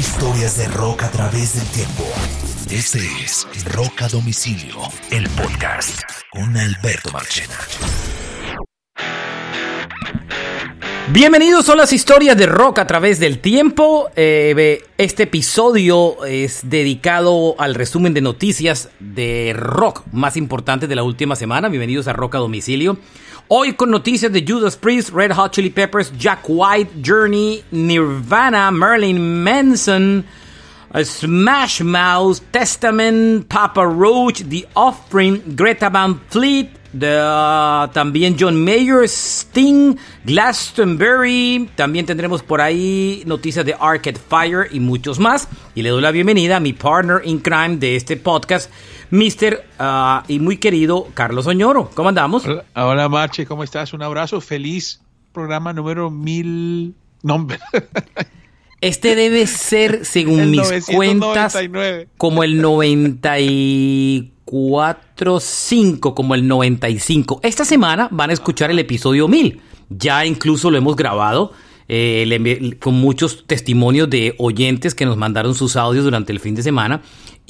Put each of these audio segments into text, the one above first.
Historias de rock a través del tiempo. Este es Rock a Domicilio, el podcast con Alberto Marchena. Bienvenidos a las historias de rock a través del tiempo. Eh, este episodio es dedicado al resumen de noticias de rock más importantes de la última semana. Bienvenidos a Rock a Domicilio. Hoy con noticias de Judas Priest, Red Hot Chili Peppers, Jack White, Journey, Nirvana, Marilyn Manson, Smash Mouth, Testament, Papa Roach, The Offspring, Greta Van Fleet, también John Mayer, Sting, Glastonbury. También tendremos por ahí noticias de Arcade Fire y muchos más. Y le doy la bienvenida a mi partner in crime de este podcast, Mister ah, y muy querido Carlos Oñoro. ¿Cómo andamos? Hola, Marche, ¿cómo estás? Un abrazo, feliz programa número mil... nombre. Este debe ser, según mis cuentas, como el 94, 5, como el 95. Esta semana van a escuchar el episodio 1000. Ya incluso lo hemos grabado. Eh, con muchos testimonios de oyentes que nos mandaron sus audios durante el fin de semana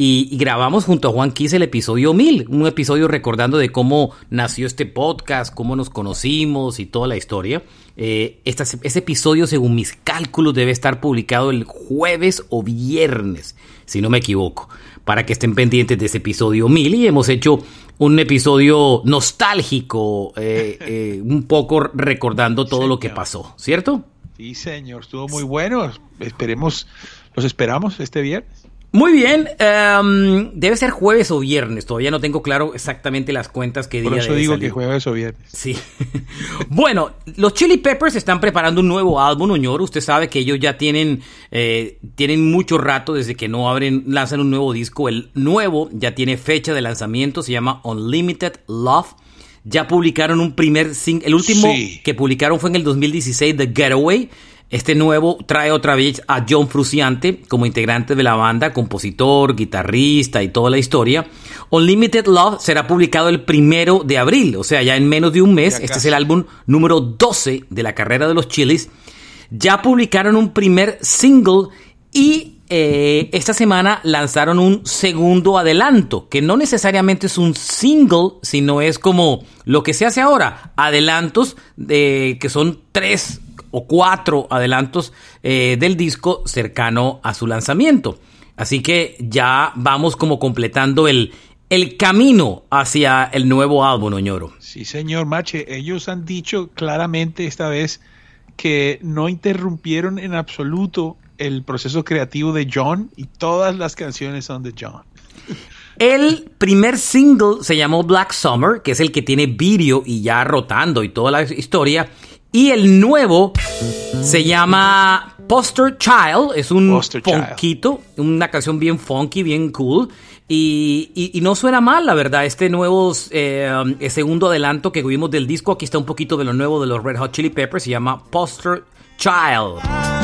y, grabamos junto a Juan Quis el episodio 1000, un episodio recordando de cómo nació este podcast, cómo nos conocimos y toda la historia. Eh, ese episodio, según mis cálculos, debe estar publicado el jueves o viernes, si no me equivoco, para que estén pendientes de ese episodio 1000 y hemos hecho un episodio nostálgico, eh, eh, un poco recordando todo lo que pasó, ¿cierto? Sí, señor, estuvo muy bueno. Esperemos, los esperamos este viernes. Muy bien, em, debe ser jueves o viernes, todavía no tengo claro exactamente las cuentas que día Por eso digo que jueves o viernes. Sí. bueno, los Chili Peppers están preparando un nuevo álbum, Oñoro. Usted sabe que ellos ya tienen, eh, tienen mucho rato desde que no abren, lanzan un nuevo disco. El nuevo ya tiene fecha de lanzamiento, se llama Unlimited Love. Ya publicaron un primer single, el último que publicaron fue en el 2016, The Getaway este nuevo trae otra vez a John Fruciante como integrante de la banda, compositor, guitarrista y toda la historia. Unlimited Love será publicado el primero de abril, o sea, ya en menos de un mes. Este es el álbum número 12 de la carrera de los Chilis. Ya publicaron un primer single y eh, esta semana lanzaron un segundo adelanto, que no necesariamente es un single, sino es como lo que se hace ahora, adelantos de, que son tres o cuatro adelantos eh, del disco cercano a su lanzamiento. Así que ya vamos como completando el, el camino hacia el nuevo álbum, Oñoro. Sí, señor Mache. Ellos han dicho claramente esta vez que no interrumpieron en absoluto el proceso creativo de John y todas las canciones son de John. El primer single se llamó Black Summer, que es el que tiene vídeo y ya rotando y toda la historia. Y el nuevo se llama Poster Child, es un funkito, una canción bien funky, bien cool. Y, no suena mal, la verdad. Este nuevo eh, segundo adelanto que vimos del disco, aquí está un poquito de lo nuevo de los Red Hot Chili Peppers, se llama Poster Child.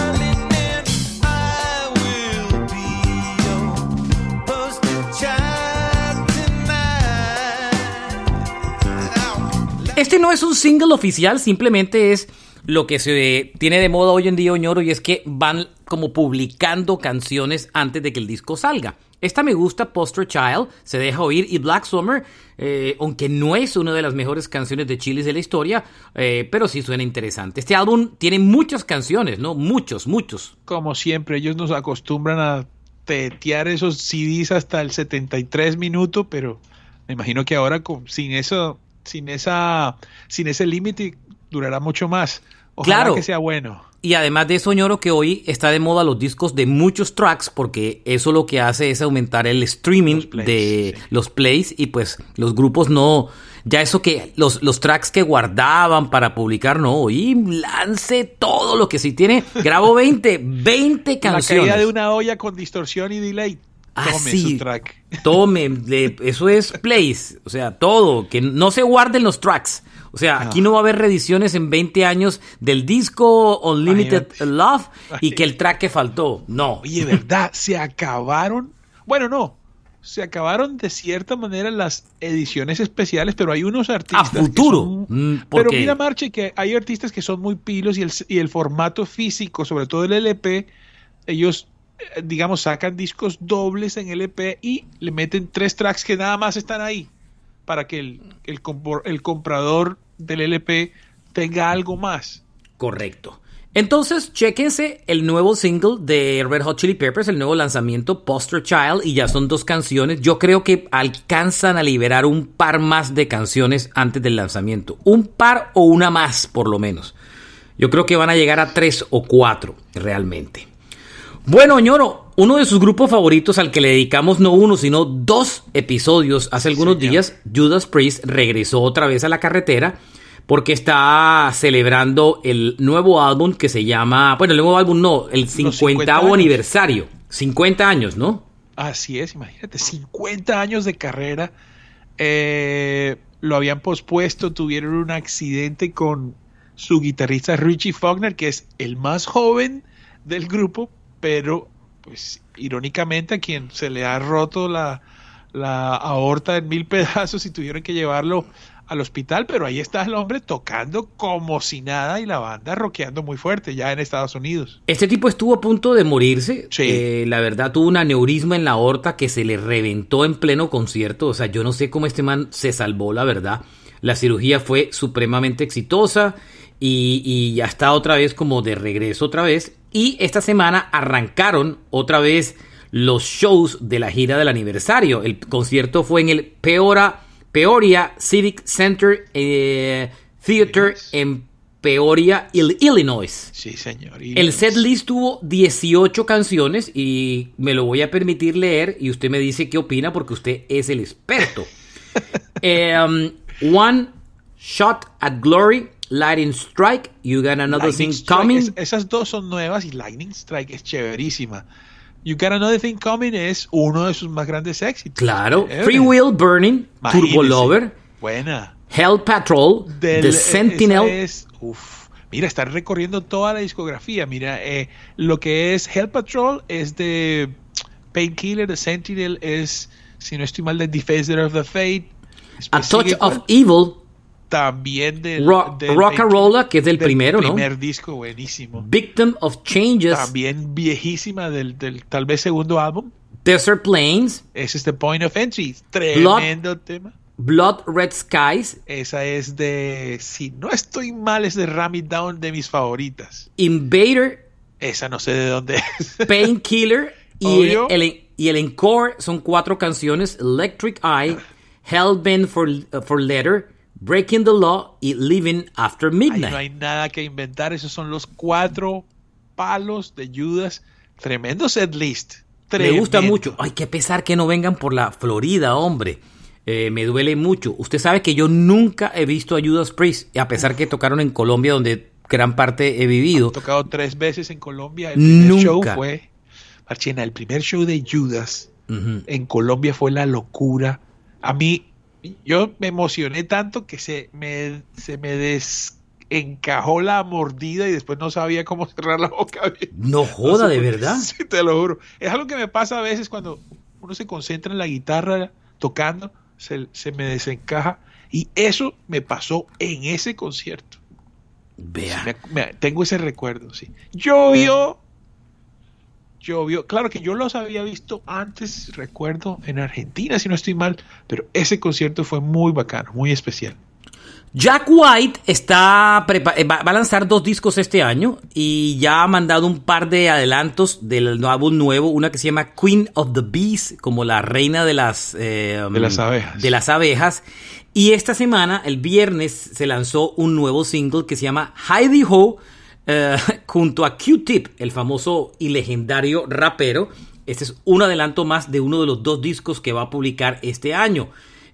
Este no es un single oficial, simplemente es lo que se tiene de moda hoy en día, Oñoro, y es que van como publicando canciones antes de que el disco salga. Esta me gusta, Poster Child, se deja oír, y Black Summer, eh, aunque no es una de las mejores canciones de Chilis de la historia, eh, pero sí suena interesante. Este álbum tiene muchas canciones, ¿no? Muchos, muchos. Como siempre, ellos nos acostumbran a tetear esos CDs hasta el 73 minutos, pero me imagino que ahora sin eso sin esa, sin ese límite durará mucho más. Ojalá claro. que sea bueno. Y además de eso, ñoro, que hoy está de moda los discos de muchos tracks, porque eso lo que hace es aumentar el streaming de los plays y pues los grupos no, ya eso que los, los tracks que guardaban para publicar, no, y lance todo lo que sí tiene, grabo 20, 20 canciones. La caída de una olla con distorsión y delay. Ah, tome su track. Tome, eso es plays, o sea, todo, que no se guarden los tracks. O sea, aquí no va a haber reediciones en 20 años del disco Unlimited Love y que el track que faltó. No. Oye, ¿verdad? Se acabaron. Bueno, no. Se acabaron de cierta manera las ediciones especiales, pero hay unos artistas. A futuro. Mm, pero mira, Marche, que hay artistas que son muy pilos y el, y el formato físico, sobre todo el LP, ellos digamos, sacan discos dobles en LP y le meten tres tracks que nada más están ahí para que el, el, el comprador del LP tenga algo más. Correcto. Entonces, chequense el nuevo single de Red Hot Chili Peppers, el nuevo lanzamiento Poster Child, y ya son dos canciones. Yo creo que alcanzan a liberar un par más de canciones antes del lanzamiento. Un par o una más, por lo menos. Yo creo que van a llegar a tres o cuatro, realmente. Bueno, ñoro, uno de sus grupos favoritos al que le dedicamos no uno, sino dos episodios hace algunos días, Judas Priest regresó otra vez a la carretera porque está celebrando el nuevo álbum que se llama, bueno, el nuevo álbum no, el 50, aniversario, 50 años, ¿no? Así es, imagínate, 50 años de carrera, eh, lo habían pospuesto, tuvieron un accidente con su guitarrista Richie Faulkner, que es el más joven del grupo, pero pues irónicamente a quien se le ha roto la, la aorta en mil pedazos y tuvieron que llevarlo al hospital, pero ahí está el hombre tocando como si nada y la banda rockeando muy fuerte ya en Estados Unidos. Este tipo estuvo a punto de morirse. Eh, la verdad tuvo un aneurisma en la aorta que se le reventó en pleno concierto. O sea, yo no sé cómo este man se salvó, la verdad. La cirugía fue supremamente exitosa y, y ya está otra vez como de regreso otra vez. Y esta semana arrancaron otra vez los shows de la gira del aniversario. El concierto fue en el Peora Peoria Civic Center eh, Theater en Peoria, Illinois. Sí, señor. El set list tuvo 18 canciones y me lo voy a permitir leer y usted me dice qué opina porque usted es el experto. Em, one Shot at Glory, Lightning Strike, You Got Another Thing Coming. esas dos son nuevas y Lightning Strike es chéverísima. You Got Another Thing Coming es uno de sus más grandes éxitos. Claro. Free Will Burning, Turbo Lover. Buena. Hell Patrol, The Sentinel. mira, está recorriendo toda la discografía. Mira, eh, lo que es Hell Patrol es de Painkiller, The Sentinel es, si no estoy mal, The Defender of the Fate. A Touch of Evil también del, Rock, Rolla, que es del, primero, ¿no? Primer disco, buenísimo. Victim of Changes. También viejísima del, del tal vez segundo álbum. Desert Plains. Ese es The Point of Entry. Tremendo tema. Blood Red Skies. Esa es de, si no estoy mal, es de Ram It Down de mis favoritas. Invader. Esa no sé de dónde es. Painkiller. y, el, y el encore son cuatro canciones. Electric Eye. Hellbent for, uh, for Letter. Breaking the Law y Living After Midnight. no hay nada que inventar, esos son los cuatro palos de Judas. Tremendo set list. Me gusta mucho. Ay, qué pesar que no vengan por la Florida, hombre. Eh, me duele mucho. Usted sabe que yo nunca he visto a Judas Priest, a pesar que tocaron en Colombia, donde gran parte he vivido. He tocado tres veces en Colombia. El primer show fue, Marchena, el primer show de Judas en Colombia fue la locura. A mí yo me emocioné tanto que se me, se me desencajó la mordida y después no sabía cómo cerrar la boca. No joda, de verdad. Sí, te lo juro. Es algo que me pasa a veces cuando uno se concentra en la guitarra tocando, se, me desencaja. Y eso me pasó en ese concierto. Vea. tengo ese recuerdo, sí. Llovió llovió. Claro que yo los había visto antes, recuerdo, en Argentina, si no estoy mal, pero ese concierto fue muy bacano, muy especial. Jack White está eh, va a lanzar dos discos este año y ya ha mandado un par de adelantos del álbum nuevo, una que se llama Queen of the Bees, como la reina de las, eh, de las abejas. De las abejas. Y esta semana, el viernes, se lanzó un nuevo single que se llama Heidi Ho, eh, junto a Q-Tip, el famoso y legendario rapero. Este es un adelanto más de uno de los dos discos que va a publicar este año.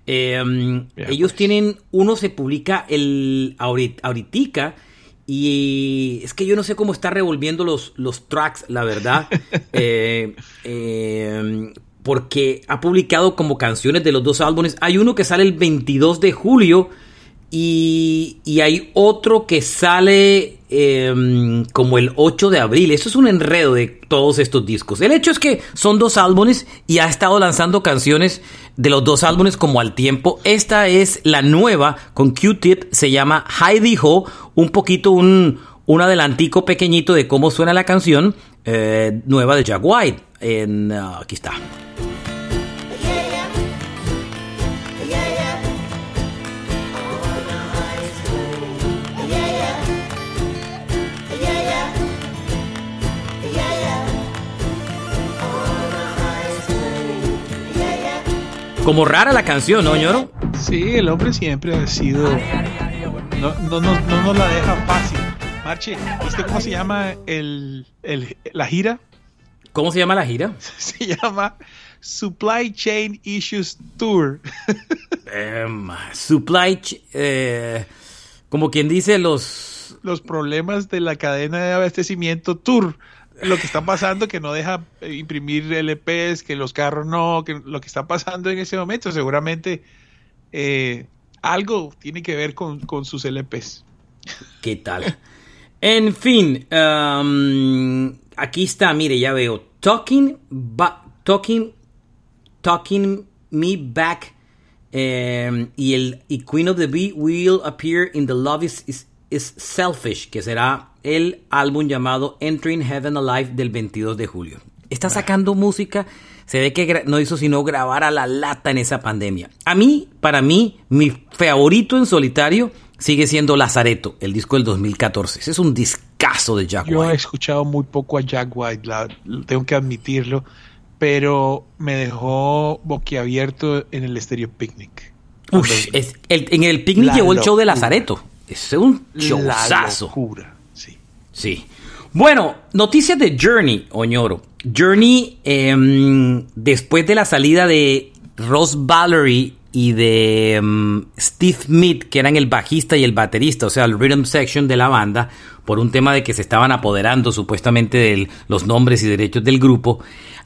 Em, ellos pues. tienen, uno se publica el ahorita y es que yo no sé cómo está revolviendo los, los tracks, la verdad. Eh, em, porque ha publicado como canciones de los dos álbumes. Hay uno que sale el 22 de julio y, hay otro que sale em, como el 8 de abril. Eso es un enredo de todos estos discos. El hecho es que son dos álbumes y ha estado lanzando canciones de los dos álbumes como al tiempo. Esta es la nueva con Q-Tip, se llama Heidi Ho, un poquito un, un adelantico pequeñito de cómo suena la canción eh, nueva de Jack White. En, uh, aquí está. Como rara la canción, ¿no, ñoro? Sí, el hombre siempre ha sido. No, no, no, no nos la deja fácil. Marche, ¿viste cómo se llama el, el, la gira? ¿Cómo se llama la gira? Se llama Supply Chain Issues Tour. um, supply, eh, como quien dice, los... Los problemas de la cadena de abastecimiento Tour lo que está pasando, que no deja imprimir LPs, que los carros no, que lo que está pasando en ese momento, seguramente eh, algo tiene que ver con, con, sus LPs. ¿Qué tal? en fin, um, aquí está, mire, ya veo. Talking, talking, talking me back. Um, y el y Queen of the Bee will appear in the Love is, is Selfish, que será el álbum llamado Entering Heaven Alive del 22 de julio. Está sacando música, se ve que no hizo sino grabar a la lata en esa pandemia. A mí, para mí, mi favorito en solitario sigue siendo Lazareto, el disco del 2014. Ese es un discazo de Jack Yo White. Yo he escuchado muy poco a Jack White, la, tengo que admitirlo, pero me dejó boquiabierto en el Stereo Picnic. Uy, es, el, en el Picnic llevó el show de Lazareto. Es un showzazo. locura. Sí. Bueno, noticias de Journey, Oñoro. Journey, eh, después de la salida de Ross Valerie y de um, Steve Mead, que eran el bajista y el baterista, o sea, el rhythm section de la banda, por un tema de que se estaban apoderando supuestamente de los nombres y derechos del grupo,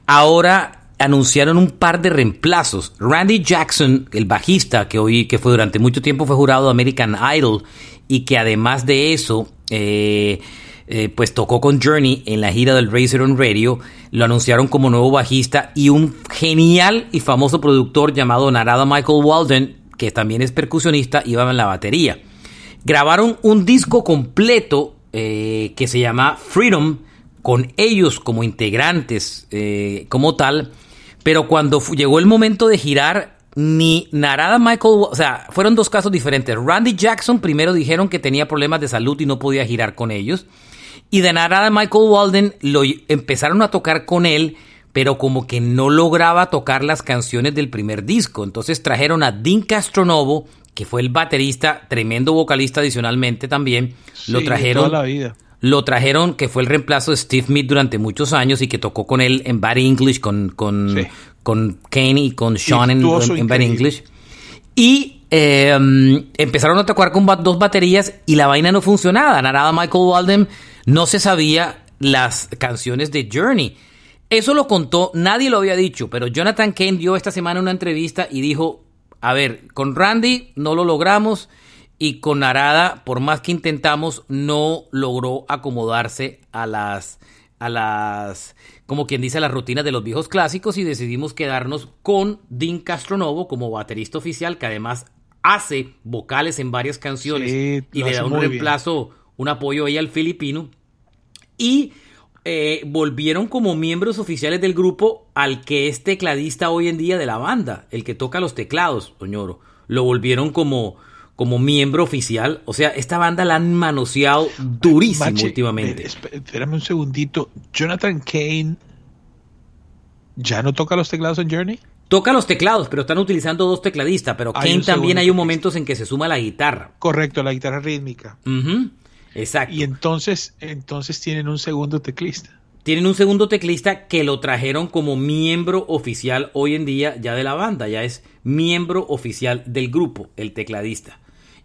ahora anunciaron un par de reemplazos. Randy Jackson, el bajista que hoy, que fue durante mucho tiempo fue jurado de American Idol y que además de eso, eh, eh, pues tocó con Journey en la gira del Razor on Radio, lo anunciaron como nuevo bajista y un genial y famoso productor llamado Narada Michael Walden, que también es percusionista, iba en la batería. Grabaron un disco completo eh, que se llama Freedom, con ellos como integrantes eh, como tal, pero cuando llegó el momento de girar, ni Narada Michael, o sea, fueron dos casos diferentes. Randy Jackson primero dijeron que tenía problemas de salud y no podía girar con ellos. Y de nada Michael Walden lo empezaron a tocar con él, pero como que no lograba tocar las canciones del primer disco. Entonces trajeron a Dean Castronovo, que fue el baterista, tremendo vocalista adicionalmente también. Sí, lo trajeron. Toda la vida. Lo trajeron, que fue el reemplazo de Steve Mead durante muchos años y que tocó con él en Bad English, con, con, Sí. con Kane y con Sean en, en Bad. English. Y eh, empezaron a tocar con dos baterías y la vaina no funcionaba. Narada Michael Walden no se sabía las canciones de Journey. Eso lo contó, nadie lo había dicho, pero Jonathan Kane dio esta semana una entrevista y dijo, a ver, con Randy no lo logramos y con Narada, por más que intentamos, no logró acomodarse a las, a las, como quien dice, a las rutinas de los viejos clásicos y decidimos quedarnos con Dean Castronovo como baterista oficial, que además hace vocales en varias canciones Sí, y le da un bien. Un apoyo ahí al filipino. Y eh, volvieron como miembros oficiales del grupo al que es tecladista hoy en día de la banda, el que toca los teclados, Oñoro. Lo volvieron como, como miembro oficial. O sea, esta banda la han manoseado durísimo Mache, últimamente. eh, esp- espérame un segundito. Jonathan Kane ya no toca los teclados en Journey. Toca los teclados, pero están utilizando dos tecladistas. Pero Hay Kane también hay un momentos en que se suma la guitarra. Correcto, la guitarra rítmica. Ujú, Exacto. Y entonces, entonces tienen un segundo teclista. Tienen un segundo teclista que lo trajeron como miembro oficial hoy en día ya de la banda, ya es miembro oficial del grupo, el tecladista.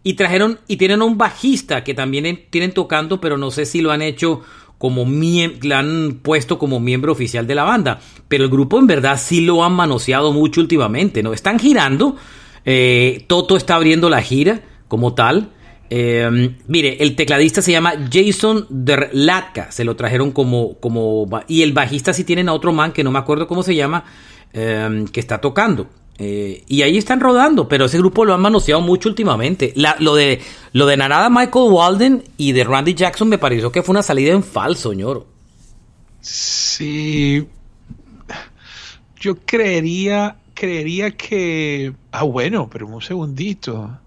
Y trajeron y tienen un bajista que también en- tienen tocando, pero no sé si lo han hecho como lo han puesto como miembro oficial de la banda, pero el grupo en verdad sí lo han manoseado mucho últimamente, ¿no? Están girando, eh, Toto está abriendo la gira como tal. Eh, mire, el tecladista se llama Jason Derlatka, se lo trajeron como, como, y el bajista sí tienen a otro man que no me acuerdo cómo se llama, eh, que está tocando. Eh, y ahí están rodando, pero ese grupo lo han manoseado mucho últimamente. lo, de, lo de Narada Michael Walden y de Randy Jackson me pareció que fue una salida en falso, ñoro. Sí. Yo creería, creería que... Ah, bueno, pero un segundito.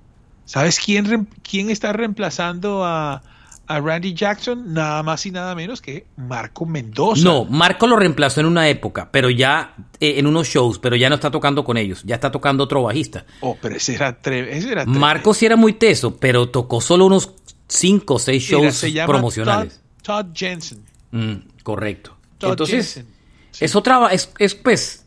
¿Sabes quién, quién está reemplazando a, a Randy Jackson? Nada más y nada menos que Marco Mendoza. No, Marco lo reemplazó en una época, pero ya eh, en unos shows, pero ya no está tocando con ellos, ya está tocando otro bajista. Oh, pero ese era, ese era Marco sí era muy teso, pero tocó solo unos 5 o 6 shows promocionales. Todd, Jensen. Mm, correcto. Entonces, es otra, es, es pues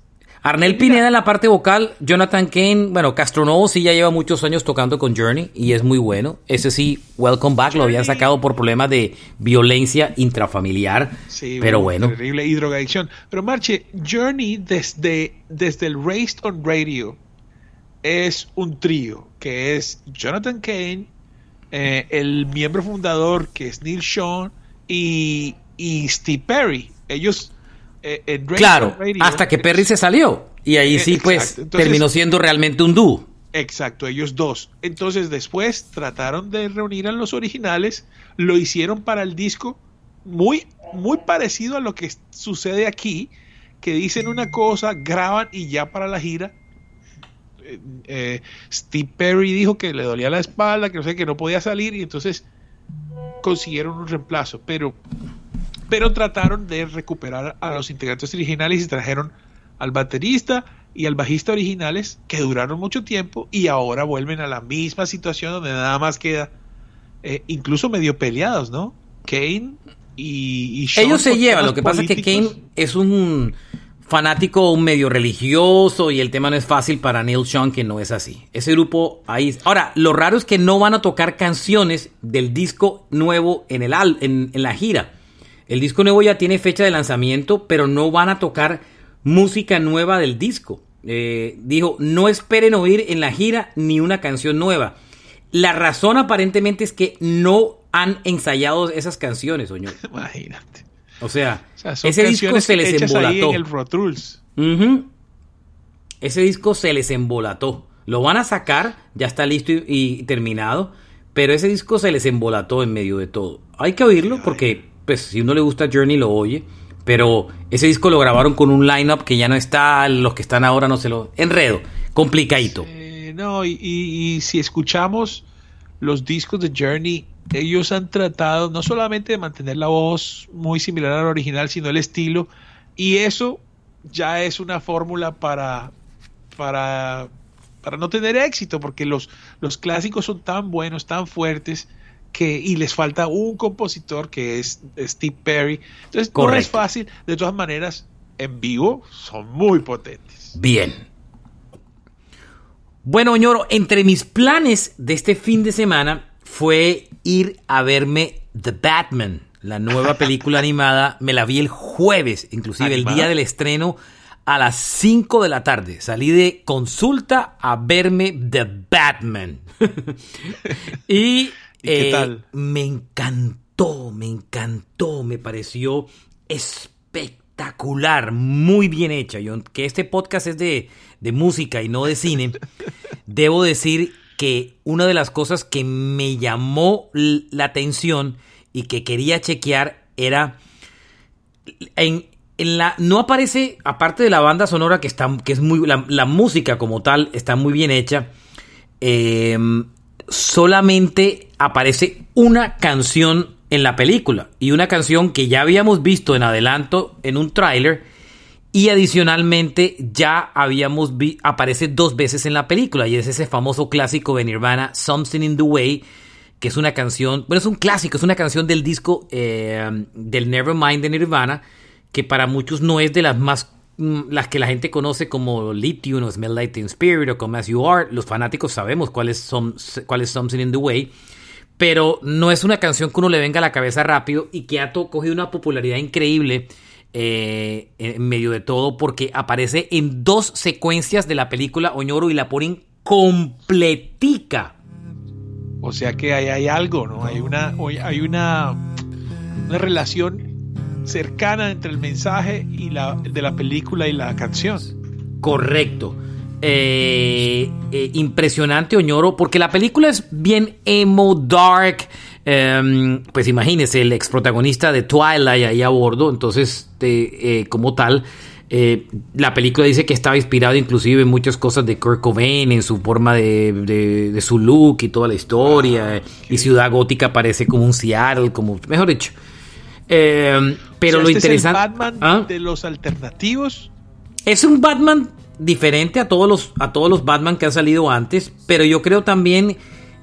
Arnel Pineda en la parte vocal, Jonathan Kane, bueno, Castronovo sí ya lleva muchos años tocando con Journey y es muy bueno. Ese sí, Welcome Back, lo habían sacado por problemas de violencia intrafamiliar, sí, pero bueno. Terrible y drogadicción. Pero Marche, Journey desde, desde el Raised on Radio es un trío, que es Jonathan Kane, eh, el miembro fundador que es Neil Sean y, y Steve Perry. Ellos eh, claro, hasta que Perry se salió. Y ahí sí, pues, terminó siendo realmente un dúo. Exacto, ellos dos. Entonces después trataron de reunir a los originales, lo hicieron para el disco muy, muy parecido a lo que sucede aquí, que dicen una cosa, graban y ya para la gira. Eh, eh, Steve Perry dijo que le dolía la espalda, que no sé, que no podía salir y entonces consiguieron un reemplazo. Pero pero trataron de recuperar a los integrantes originales y trajeron al baterista y al bajista originales que duraron mucho tiempo y ahora vuelven a la misma situación donde nada más queda eh, incluso medio peleados, ¿no? Kane y, y Ellos se llevan, lo que pasa es que Kane es un fanático un medio religioso y el tema no es fácil para Neil Sean que no es así. Ese grupo ahí. Ahora, lo raro es que no van a tocar canciones del disco nuevo en, el, en, en la gira. El disco nuevo ya tiene fecha de lanzamiento, pero no van a tocar música nueva del disco. Eh, dijo, no esperen oír en la gira ni una canción nueva. La razón aparentemente es que no han ensayado esas canciones, señor. Imagínate. O sea, ese disco se les embolató. Ese disco se les embolató. Lo van a sacar, ya está listo y, terminado, pero ese disco se les embolató en medio de todo. Hay que oírlo porque pues si uno le gusta Journey lo oye, pero ese disco lo grabaron con un lineup que ya no está, los que están ahora no se lo... Enredo, complicadito. no, y, si escuchamos los discos de Journey, ellos han tratado no solamente de mantener la voz muy similar al original, sino el estilo, y eso ya es una fórmula para, para, para no tener éxito, porque los, los clásicos son tan buenos, tan fuertes, y les falta un compositor que es Steve Perry. Entonces no es fácil. De todas maneras, en vivo son muy potentes. Bien. Bueno, ñoro, entre mis planes de este fin de semana fue ir a verme The Batman, la nueva película animada. Me la vi el jueves, inclusive el día del estreno a las 5 de la tarde. Salí de consulta a verme The Batman. y qué eh, tal? Me encantó, me encantó, me pareció espectacular, muy bien hecha. Yo, que este podcast es de, de música y no de cine, debo decir que una de las cosas que me llamó la atención y que quería chequear era en, en la no aparece aparte de la banda sonora que está que es muy la, la música como tal está muy bien hecha eh, solamente aparece una canción en la película y una canción que ya habíamos visto en adelanto en un tráiler y adicionalmente ya habíamos visto aparece dos veces en la película y es ese famoso clásico de Nirvana Something in the Way que es una canción bueno es un clásico es una canción del disco eh, del Nevermind de Nirvana que para muchos no es de las más las que la gente conoce como Lithium o Smell Like Teen Spirit o como As You Are, los fanáticos sabemos cuáles son, cuál es Something in the Way, pero no es una canción que uno le venga a la cabeza rápido y que ha cogido una popularidad increíble eh, en medio de todo porque aparece en dos secuencias de la película Oñoro y la ponen completica. O sea que ahí hay algo, ¿no? Hay una, hay una, una relación cercana entre el mensaje y la, de la película y la canción. Correcto. eh, eh, impresionante, Oñoro, porque la película es bien emo, dark. Em, pues imagínese, el ex protagonista de Twilight ahí a bordo, entonces, eh, como tal, la película dice que estaba inspirado inclusive en muchas cosas de Kurt Cobain, en su forma de, de, su look y toda la historia. Ah, y Ciudad Gótica parece como un Seattle, como, mejor dicho. Em, pero lo este interesante. Es el Batman ¿Ah? de los alternativos. Es un Batman diferente a todos los, a todos los Batman que han salido antes, pero yo creo también,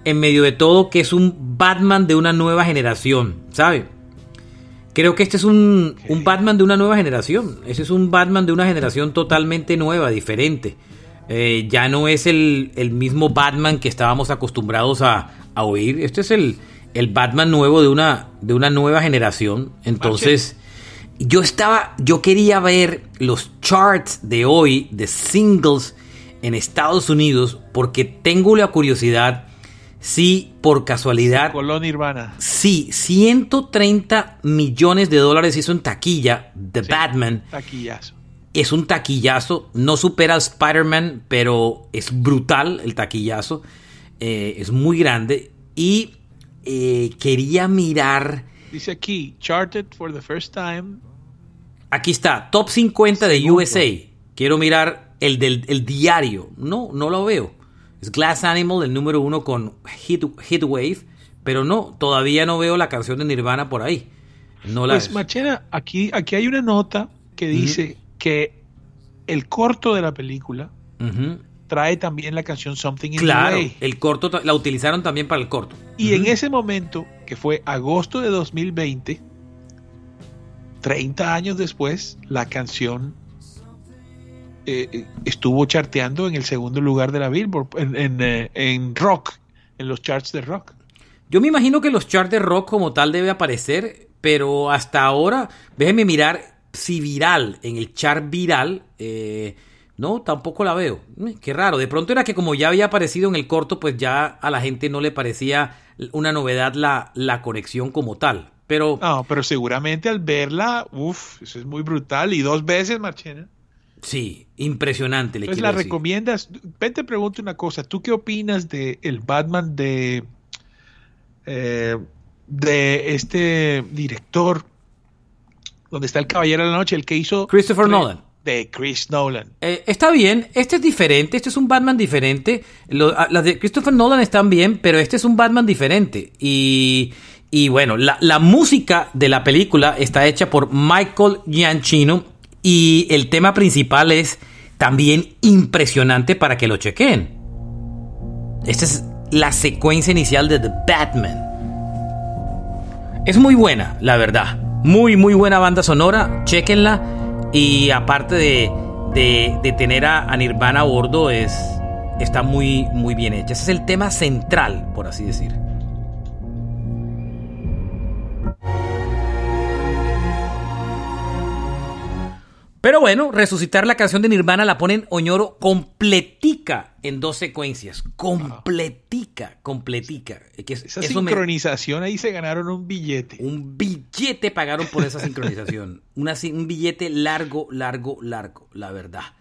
en medio de todo, que es un Batman de una nueva generación, ¿sabe? Creo que este es un, un Batman de una nueva generación. Ese es un Batman de una generación totalmente nueva, diferente. Eh, ya no es el, el, mismo Batman que estábamos acostumbrados a, a oír. Este es el, el, Batman nuevo de una, de una nueva generación. Entonces, yo estaba, yo quería ver los charts de hoy de singles en Estados Unidos porque tengo la curiosidad si por casualidad... Colón Nirvana. Sí, 130 millones de dólares hizo en taquilla The sí, Batman. Taquillazo. Es un taquillazo, no supera al Spider-Man, pero es brutal el taquillazo. Eh, es muy grande. Y eh, quería mirar... Dice aquí, charted for the first time. Aquí está, top 50 de Segundo. USA. Quiero mirar el del el diario. No, no lo veo. Es Glass Animal, el número uno con Hit, Hit Wave. Pero no, todavía no veo la canción de Nirvana por ahí. No la pues, Machena, aquí, aquí hay una nota que dice uh -huh. que el corto de la película uh -huh. Trae también la canción Something in claro, the Way. el corto la utilizaron también para el corto. Y uh -huh. en ese momento, que fue agosto de 2020, 30 años después, la canción eh, estuvo charteando en el segundo lugar de la Billboard, en, en, eh, en, rock, en los charts de rock. Yo me imagino que los charts de rock como tal debe aparecer, pero hasta ahora, déjeme mirar si viral, en el chart viral, eh, no, tampoco la veo. Qué raro, de pronto era que como ya había aparecido en el corto, pues ya a la gente no le parecía una novedad la, la conexión como tal. Pero, no, pero seguramente al verla, uff, eso es muy brutal. Y dos veces, Marchena. Sí, impresionante. Le pues la decir. recomiendas. Ven, te pregunto una cosa. ¿Tú qué opinas de el Batman de, eh, de este director donde está el Caballero de la Noche, el que hizo Christopher Nolan? De Chris Nolan. Eh, está bien, este es diferente, este es un Batman diferente. Lo, las de Christopher Nolan están bien, pero este es un Batman diferente. Y, y bueno, la, la música de la película está hecha por Michael Giacchino y el tema principal es también impresionante para que lo chequen. Esta es la secuencia inicial de The Batman. Es muy buena, la verdad. Muy, muy buena banda sonora. Chequenla. Y aparte de, de, de tener a, a, Nirvana a bordo, es, está muy, muy bien hecha. Ese es el tema central, por así decir. Pero bueno, resucitar la canción de Nirvana la ponen Oñoro completica en dos secuencias. Completica, completica. Que esa eso sincronización me... ahí se ganaron un billete. Un billete pagaron por esa sincronización. Una, un billete largo, largo, largo, la verdad.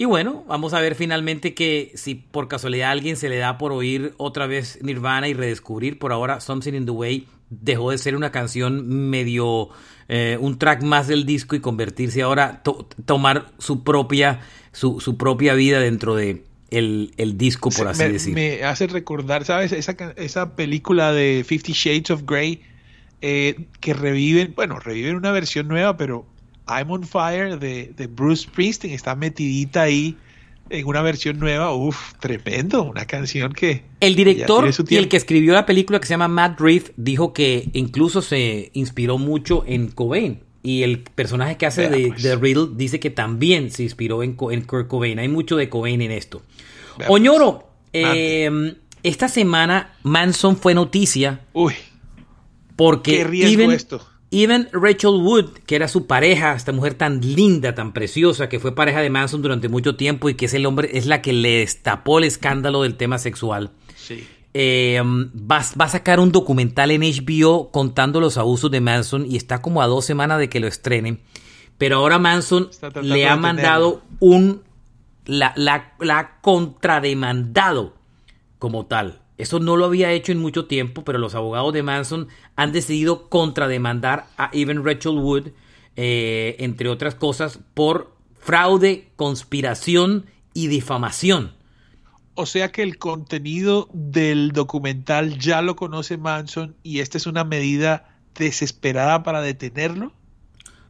Y bueno, vamos a ver finalmente que si por casualidad a alguien se le da por oír otra vez Nirvana y redescubrir por ahora Something in the Way dejó de ser una canción medio eh, un track más del disco y convertirse ahora to tomar su propia su, su, propia vida dentro de el, el disco por así me, decir. me hace recordar sabes esa, esa película de Fifty Shades of Grey eh, que reviven bueno reviven una versión nueva pero I'm on Fire de, de Bruce Springsteen está metidita ahí en una versión nueva, uff, tremendo, una canción que... El director y el que escribió la película que se llama Matt Reeves dijo que incluso se inspiró mucho en Cobain. Y el personaje que hace de, pues. de, Riddle dice que también se inspiró en, en Kurt Cobain. Hay mucho de Cobain en esto. Vea Oñoro, pues. eh, esta semana Manson fue noticia. Uy. Porque qué even, esto. Even Rachel Wood, que era su pareja, esta mujer tan linda, tan preciosa, que fue pareja de Manson durante mucho tiempo y que es el hombre, es la que le destapó el escándalo del tema sexual. Sí. Eh, va, va, a sacar un documental en HBO contando los abusos de Manson y está como a dos semanas de que lo estrenen. Pero ahora Manson le ha mandado un la, la, la ha contrademandado como tal. Eso no lo había hecho en mucho tiempo, pero los abogados de Manson han decidido contrademandar a Even Rachel Wood, eh, entre otras cosas, por fraude, conspiración y difamación. O sea que el contenido del documental ya lo conoce Manson y esta es una medida desesperada para detenerlo.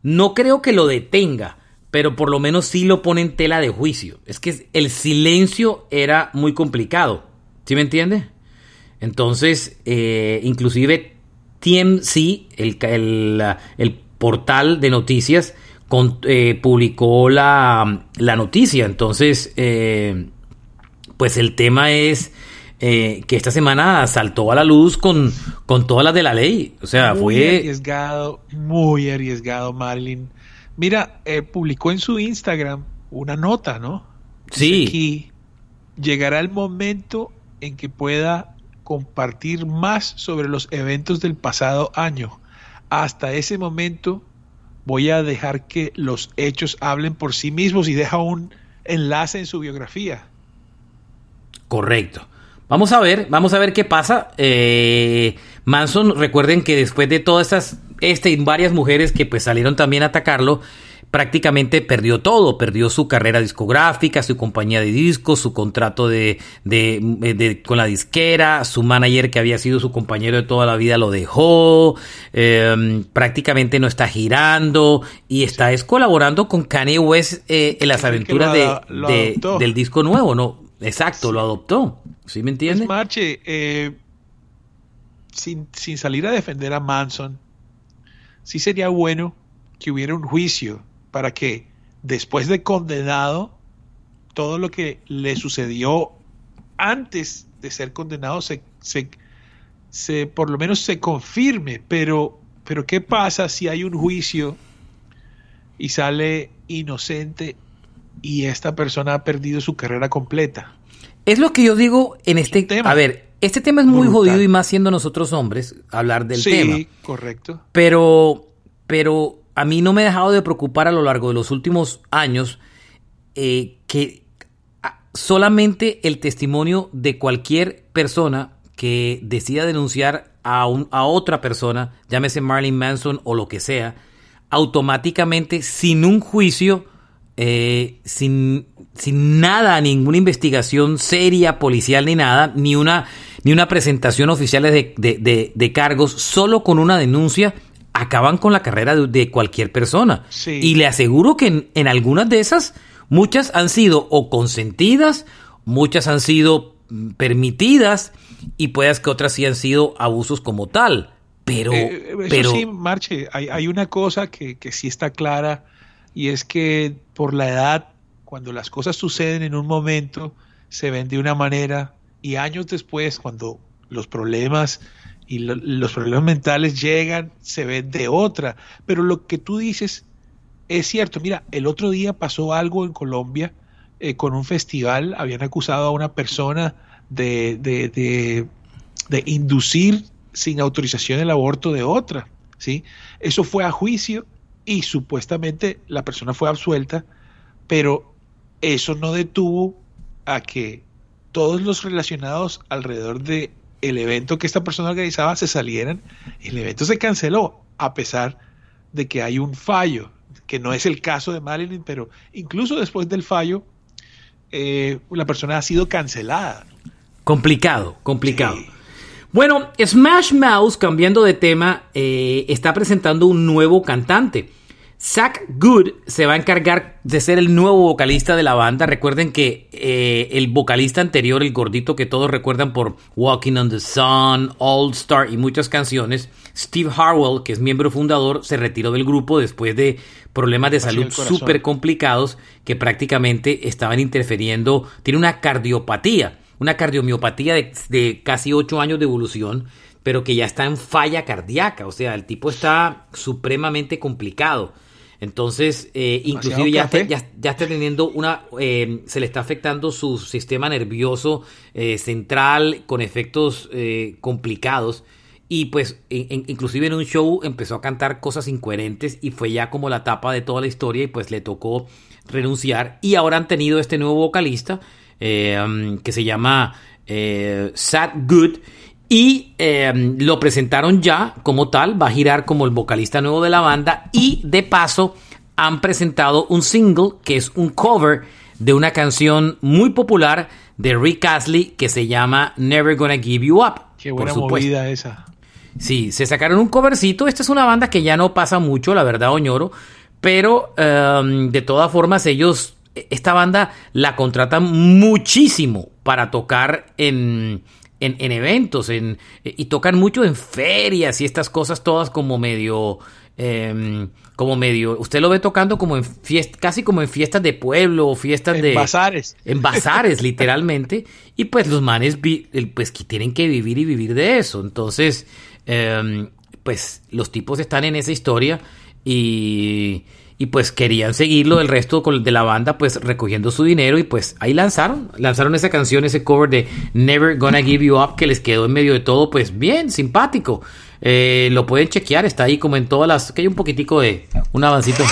No creo que lo detenga, pero por lo menos sí lo pone en tela de juicio. Es que el silencio era muy complicado. ¿Sí me entiende? Entonces, eh, inclusive TMC, el, el, portal de noticias, eh, publicó la, la, noticia. Entonces, eh, pues el tema es que esta semana saltó a la luz con, con todas las de la ley. O sea, muy fue... arriesgado, muy arriesgado, Marilyn. Mira, publicó en su Instagram una nota, ¿no? Sí. Aquí llegará el momento en que pueda compartir más sobre los eventos del pasado año. Hasta ese momento voy a dejar que los hechos hablen por sí mismos y deja un enlace en su biografía. Correcto. Vamos a ver, vamos a ver qué pasa. Eh, Manson, recuerden que después de todas estas, este y varias mujeres que pues salieron también a atacarlo, prácticamente perdió todo, perdió su carrera discográfica, su compañía de discos, su contrato de, de, con la disquera, su manager que había sido su compañero de toda la vida lo dejó, em, prácticamente no está girando y está es colaborando con Kanye West eh, en las aventuras de, del disco nuevo, ¿no? Exacto, lo adoptó, ¿sí me entiendes? Pues, Marche, eh, sin, sin salir a defender a Manson, sí sería bueno que hubiera un juicio para que después de condenado, todo lo que le sucedió antes de ser condenado se, se, por lo menos se confirme. Pero, pero ¿qué pasa si hay un juicio y sale inocente y esta persona ha perdido su carrera completa? Es lo que yo digo en este tema. A ver, este tema es muy jodido y más siendo nosotros hombres hablar del tema. Sí, correcto. Pero, pero a mí no me ha dejado de preocupar a lo largo de los últimos años eh, que solamente el testimonio de cualquier persona que decida denunciar a, a otra persona, llámese Marilyn Manson o lo que sea, automáticamente, sin un juicio, eh, sin, sin nada, ninguna investigación seria, policial ni nada, ni una, ni una presentación oficial de, de cargos, solo con una denuncia, acaban con la carrera de, cualquier persona. Y le aseguro que en, algunas de esas, muchas han sido o consentidas, muchas han sido mm, permitidas y puedas que otras sí han sido abusos como tal. Pero, eh, eh, pero... sí, Marche, hay, hay una cosa que, que sí está clara y es que por la edad, cuando las cosas suceden en un momento, se ven de una manera y años después, cuando los problemas y los problemas mentales llegan, se ven de otra. Pero lo que tú dices es cierto. Mira, el otro día pasó algo en Colombia eh, con un festival. Habían acusado a una persona de, de, de, inducir sin autorización el aborto de otra. ¿sí? Eso fue a juicio y supuestamente la persona fue absuelta, pero eso no detuvo a que todos los relacionados alrededor de el evento que esta persona organizaba se salieran. El evento se canceló a pesar de que hay un fallo, que no es el caso de Marilyn, pero incluso después del fallo, eh, la persona ha sido cancelada. Complicado, complicado. Bueno, Smash Mouse, cambiando de tema, eh, está presentando un nuevo cantante. Zach Good se va a encargar de ser el nuevo vocalista de la banda. Recuerden que eh, el vocalista anterior, el gordito que todos recuerdan por Walking on the Sun, All Star y muchas canciones, Steve Harwell, que es miembro fundador, se retiró del grupo después de problemas de salud súper complicados que prácticamente estaban interfiriendo. Tiene una cardiopatía, una cardiomiopatía de, de casi 8 años de evolución pero que ya está en falla cardíaca, o sea, el tipo está supremamente complicado. Entonces, eh, inclusive ya está, ya, está, teniendo una, eh, se le está afectando su sistema nervioso eh, central con efectos complicados. Y pues inclusive en un show empezó a cantar cosas incoherentes y fue ya como la tapa de toda la historia y pues le tocó renunciar. Y ahora han tenido este nuevo vocalista eh, um, que se llama eh, Sad Good y eh, lo presentaron ya como tal, va a girar como el vocalista nuevo de la banda y de paso han presentado un single que es un cover de una canción muy popular de Rick Astley que se llama Never Gonna Give You Up. Qué buena movida esa. Sí, se sacaron un covercito. Esta es una banda que ya no pasa mucho, la verdad, Oñoro. Pero em, de todas formas, ellos, esta banda la contratan muchísimo para tocar en, en, eventos en, y tocan mucho en ferias y estas cosas todas como medio em, como medio usted lo ve tocando como en fiestas casi como en fiestas de pueblo o fiestas en de bazares. en bazares literalmente y pues los manes pues que tienen que vivir y vivir de eso. Entonces em, pues los tipos están en esa historia y y pues querían seguirlo el resto de la banda pues recogiendo su dinero y pues ahí lanzaron, lanzaron esa canción, ese cover de Never Gonna Give You Up que les quedó en medio de todo pues bien, simpático. Eh, lo pueden chequear, está ahí como en todas las, que hay un poquitico de un avancito.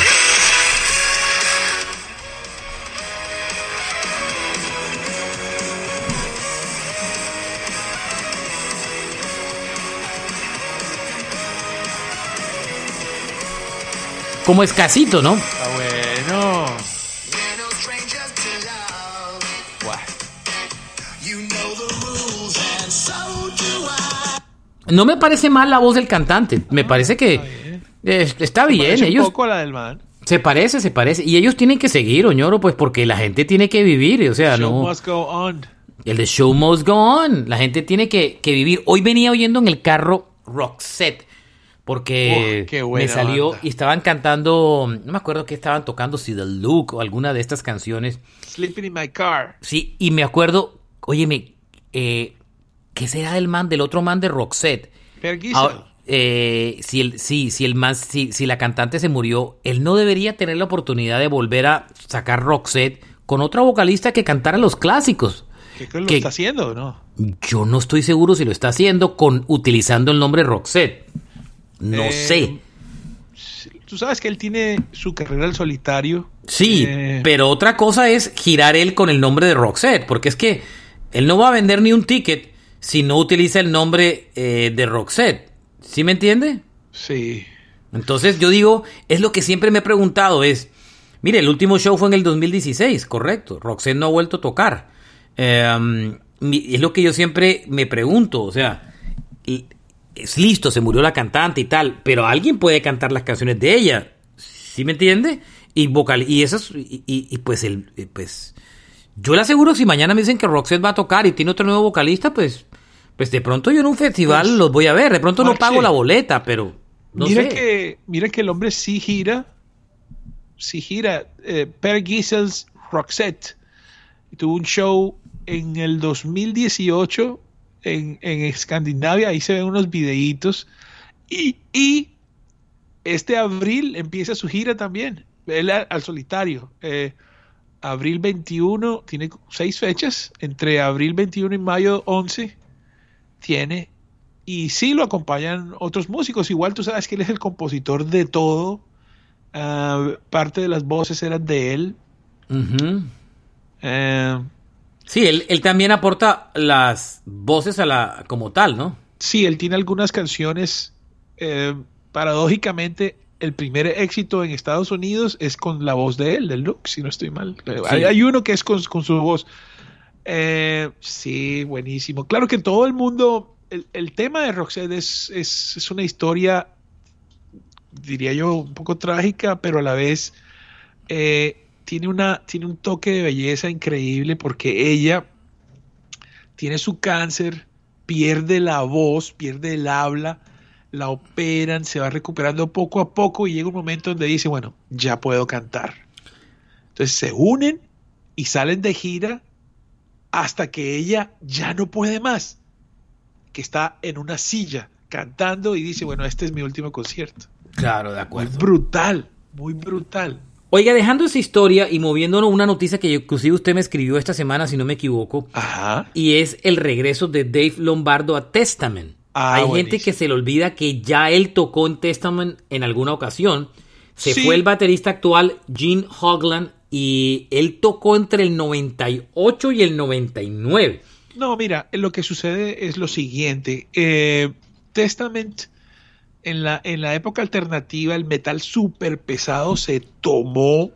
Como escasito, ¿no? Ah, bueno. No me parece mal la voz del cantante. Me parece que está bien. ellos, un poco la del man. Se parece, se parece. Y ellos tienen que seguir, Oñoro, pues porque la gente tiene que vivir. O sea, show no. Must go on. El de show must go on. La gente tiene que, que vivir. Hoy venía oyendo en el carro Roxette porque me salió y estaban cantando, no me acuerdo qué estaban tocando, si The Look o alguna de estas canciones. Sleeping in my car. Sí, y me acuerdo, óyeme, eh, ¿qué será del man, del otro man de Roxette? Ah, eh, si el, sí, si el man, si, si la cantante se murió, él no debería tener la oportunidad de volver a sacar Roxette con otra vocalista que cantara los clásicos. ¿Qué lo está haciendo no? Yo no estoy seguro si lo está haciendo con utilizando el nombre Roxette. No eh, sé. Tú sabes que él tiene su carrera al solitario. Sí, eh, pero otra cosa es girar él con el nombre de Roxette, porque es que él no va a vender ni un ticket si no utiliza el nombre eh, de Roxette. ¿Sí me entiende? Sí. Entonces yo digo, es lo que siempre me he preguntado, es, mire, el último show fue en el 2016, correcto, Roxette no ha vuelto a tocar. Em, es lo que yo siempre me pregunto, o sea, es listo, se murió la cantante y tal, pero alguien puede cantar las canciones de ella, ¿sí me entiende? Y vocal y esas y, pues el eh, pues yo le aseguro si mañana me dicen que Roxette va a tocar y tiene otro nuevo vocalista, pues pues de pronto yo en un festival pues, los voy a ver, de pronto no pago la boleta, pero no mira que mira que el hombre sí gira, sí gira. Eh, per Gisels Roxette tuvo un show en el 2018 en, Escandinavia, ahí se ven unos videitos. Y, este abril empieza su gira también, él al, solitario. Eh, abril 21, tiene seis fechas, entre abril 21 y mayo 11 tiene. Y sí lo acompañan otros músicos, igual tú sabes que él es el compositor de todo. Ah, parte de las voces eran de él. Sí, él, también aporta las voces a la como tal, ¿no? Sí, él tiene algunas canciones. Eh, paradójicamente, el primer éxito en Estados Unidos es con la voz de él, del Luke, si no estoy mal. Hay, uno que es con, su voz. Eh, sí, buenísimo. Claro que todo el mundo, el, tema de Roxette es, es, una historia, diría yo, un poco trágica, pero a la vez eh, tiene, una, tiene un toque de belleza increíble porque ella tiene su cáncer, pierde la voz, pierde el habla, la operan, se va recuperando poco a poco y llega un momento donde dice, bueno, ya puedo cantar. Entonces se unen y salen de gira hasta que ella ya no puede más, que está en una silla cantando y dice, bueno, este es mi último concierto. Claro, de acuerdo. Muy brutal, muy brutal. Oiga, dejando esa historia y moviéndonos una noticia que inclusive usted me escribió esta semana, si no me equivoco, Ajá. y es el regreso de Dave Lombardo a Testament. Ah, Hay gente que se le olvida que ya él tocó en Testament en alguna ocasión. Se fue el baterista actual, Gene Hogland, y él tocó entre el 98 y el 99. No, mira, lo que sucede es lo siguiente. Eh, Testament, en la, en la época alternativa, el metal súper pesado se tomó